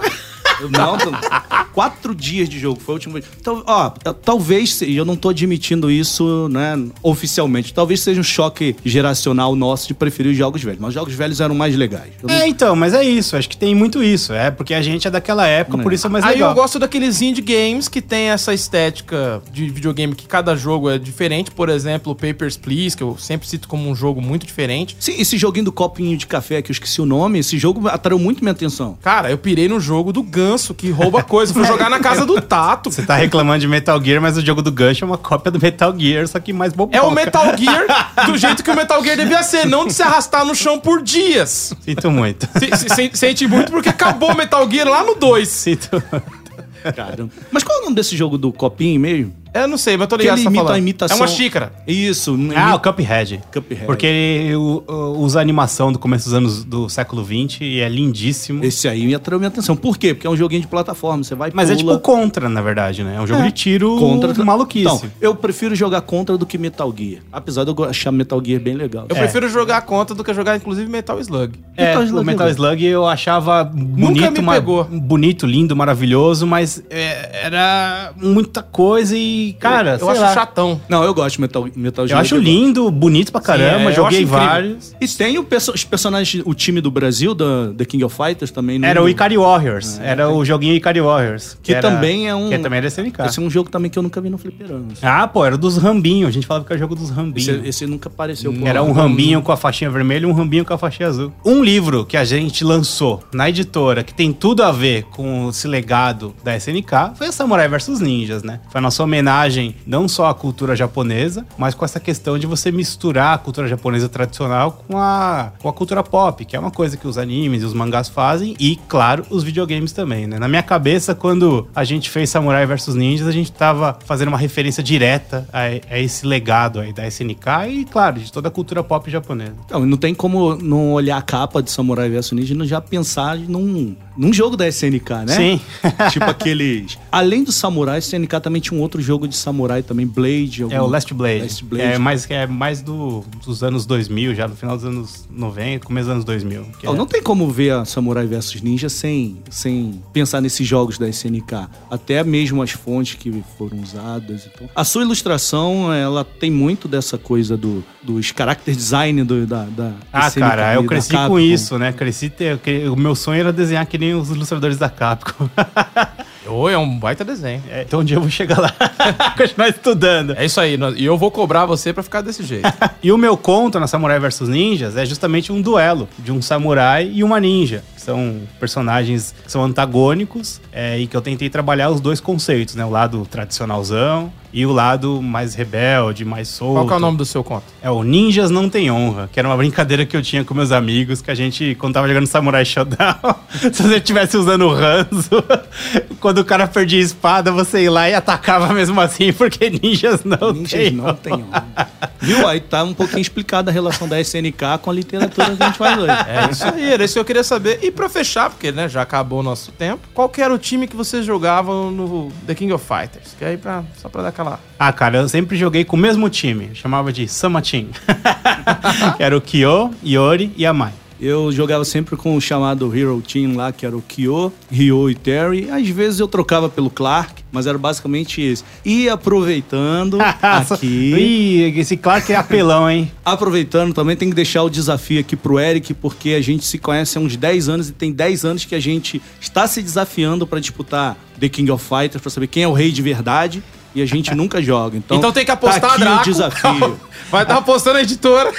não. quatro dias de jogo. Foi a última vez. Então, ó, talvez, e eu não tô admitindo isso, né, oficialmente. Talvez seja um choque geracional nosso de preferir os jogos velhos. Mas os jogos velhos eram mais legais. Eu não- É, então, mas é isso. Acho que tem muito isso. É porque a gente é daquela época, por isso é mais Aí legal. eu gosto daqueles indie games que tem essa estética de videogame que cada jogo é diferente. Por exemplo, Papers, Please, que eu sempre cito como um jogo muito diferente. Sim, esse joguinho do copinho de café que eu esqueci o nome, esse jogo atraiu muito minha atenção. Cara, eu pirei no jogo do ganso que rouba coisa. Fui jogar na casa do Tato. Você tá reclamando de Metal Gear, mas o jogo do gancho é uma cópia do Metal Gear, só que mais boboca. É o Metal Gear do jeito que o Metal Gear devia ser, não de se arrastar no chão por dias. Sinto muito. Se- se- se- Sente muito porque acabou o Metal Gear lá no 2. Sinto Caramba. Mas qual é o nome desse jogo do copinho mesmo? Eu não sei, mas eu tô Que ligado ele você tá imita a imitação. É uma xícara. Isso. Ah, o Cuphead. Cuphead. Porque ele usa a animação do começo dos anos do século XX e é lindíssimo. Esse aí me atraiu minha atenção. Por quê? Porque é um joguinho de plataforma. Você vai Mas é pula. tipo contra, na verdade, né? É um jogo É. de tiro Contra maluquice. Então, eu prefiro jogar contra do que Metal Gear. Apesar de eu achar Metal Gear bem legal. Eu prefiro jogar contra do que jogar, inclusive, Metal Slug. É, Metal o Slug Metal é Slug eu achava bonito, me ma- pegou. bonito, lindo, maravilhoso, mas é, era muita coisa e, cara, eu sei acho lá. chatão. Não, eu gosto de Metal, Metal Eu Gear. acho lindo, bonito pra caramba, é, eu joguei vários. E tem o perso- os personagens, o time do Brasil, da The King of Fighters também. no- Era o Ikari Warriors, era o joguinho Ikari Warriors. Que era- também é um- Que também era SNK. Esse é um jogo também que eu nunca vi no fliperama. Ah, pô, era dos Rambinho, a gente falava que era jogo dos Rambinho. Esse, esse nunca apareceu. por Era um rambinho com a faixinha vermelha e um rambinho com a faixinha azul. Um livro que a gente lançou na editora, que tem tudo a ver com esse legado da SNK, foi a Samurai vs Ninjas, né? Foi a nossa homenagem não só à cultura japonesa, mas com essa questão de você misturar a cultura japonesa tradicional com a, com a cultura pop, que é uma coisa que os animes e os mangás fazem, e, claro, os videogames também, né? Na minha cabeça, quando a gente fez Samurai vs Ninjas, a gente tava fazendo uma referência direta a, a esse legado aí da SNK e, claro, de toda a cultura pop japonesa. Não, não tem como não olhar a capa de Samurai vs Ninja e não já pensar num, num jogo da SNK, né? Sim. tipo aqueles. Além do Samurai, SNK também tinha um outro jogo de Samurai também, Blade. É o Last Blade. Last Blade. É mais, é mais do, dos anos 2000, já no final dos anos 90, começo dos anos 2000. que Não, é- não tem como ver a Samurai vs Ninja sem, sem pensar nesses jogos da SNK. Até mesmo as fontes que foram usadas. Então. A sua ilustração, ela tem muito dessa coisa do, dos character design do, da, da Ah, SNK cara, eu cresci com isso, né? Cresci, ter, o meu sonho era desenhar que nem os ilustradores da Capcom. Oi, é um baita desenho. É, então um dia eu vou chegar lá, continuar estudando. É isso aí. E eu vou cobrar você pra ficar desse jeito. E o meu conto na Samurai vs Ninjas é justamente um duelo de um samurai e uma ninja. São personagens que são antagônicos é, e que eu tentei trabalhar os dois conceitos, né? O lado tradicionalzão e o lado mais rebelde, mais solto. Qual que é o nome do seu conto? É o Ninjas Não Tem Honra, que era uma brincadeira que eu tinha com meus amigos, que a gente, quando tava jogando Samurai Shodown, se você estivesse usando o Hanzo, quando o cara perdia a espada, você ia lá e atacava mesmo assim, porque ninjas não Ninjas tem não honra. tem honra. Viu? Aí tá um pouquinho explicada a relação da SNK com a literatura que a gente faz hoje. É isso aí, era isso que eu queria saber. E pra fechar, porque né, já acabou o nosso tempo, qual que era o time que vocês jogavam no The King of Fighters? Que aí pra, só pra dar aquela. Ah, cara, eu sempre joguei com o mesmo time. Chamava de Sama Team. era o Kyo, Yori e Amai. Eu jogava sempre com o chamado Hero Team lá, que era o Kyo, Ryo e Terry. Às vezes eu trocava pelo Clark, mas era basicamente isso. E aproveitando aqui. Ih, esse Clark é apelão, hein? Aproveitando, também tem que deixar o desafio aqui pro Eric, porque a gente se conhece há uns 10 anos e tem 10 anos que a gente está se desafiando para disputar The King of Fighters, para saber quem é o rei de verdade. E a gente nunca joga. Então, Então tem que apostar tá aqui Draco. o desafio. Vai estar apostando a editora.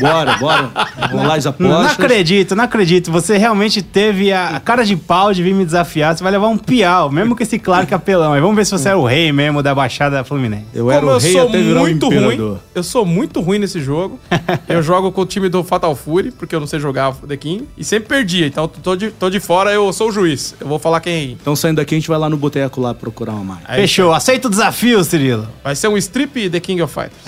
Bora, bora. Vamos lá as Não apostas. acredito, não acredito. Você realmente teve a cara de pau de vir me desafiar. Você vai levar um piau, mesmo com esse Clark apelão. Aí vamos ver se você é o rei mesmo da Baixada Fluminense. Eu era Como o eu rei sou até virar um muito imperador. ruim. Eu sou muito ruim nesse jogo. eu jogo com o time do Fatal Fury, porque eu não sei jogar The King. E sempre perdia. Então tô de, tô de fora, eu sou o juiz. Eu vou falar quem. Então saindo daqui a gente vai lá no boteco lá procurar uma. Aí, Fechou, aceita o desafio, Cirilo. Vai ser um strip The King of Fighters.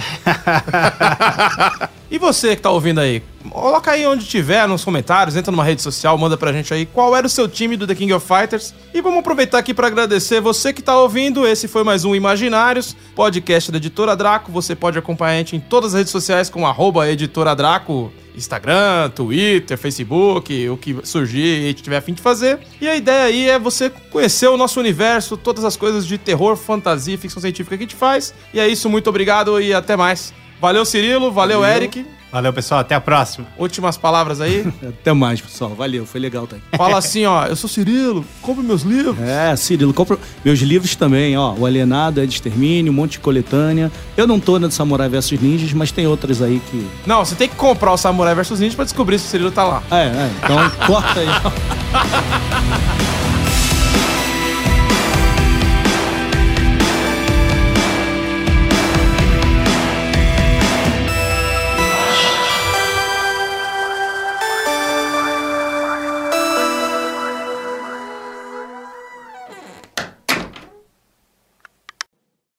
e você que tá ouvindo aí? Coloca aí onde tiver, nos comentários, entra numa rede social, manda pra gente aí qual era o seu time do The King of Fighters. E vamos aproveitar aqui pra agradecer você que tá ouvindo. Esse foi mais um Imaginários, podcast da Editora Draco. Você pode acompanhar a gente em todas as redes sociais com arroba Editora Draco. Instagram, Twitter, Facebook, o que surgir e tiver a fim de fazer. E a ideia aí é você conhecer o nosso universo, todas as coisas de terror, fantasia e ficção científica que a gente faz. E é isso, muito obrigado e até mais. Valeu, Cirilo, valeu, Eric. Valeu, pessoal. Até a próxima. Últimas palavras aí. Até mais, pessoal. Valeu, foi legal tá aí. Fala assim, ó, eu sou Cirilo, compre meus livros. É, Cirilo, compra meus livros também, ó. O Alienado, é de Extermínio, um monte de coletânea. Eu não tô na do Samurai vs Ninjas, mas tem outras aí que. Não, você tem que comprar o Samurai vs Ninja pra descobrir se o Cirilo tá lá. É, é. Então corta aí.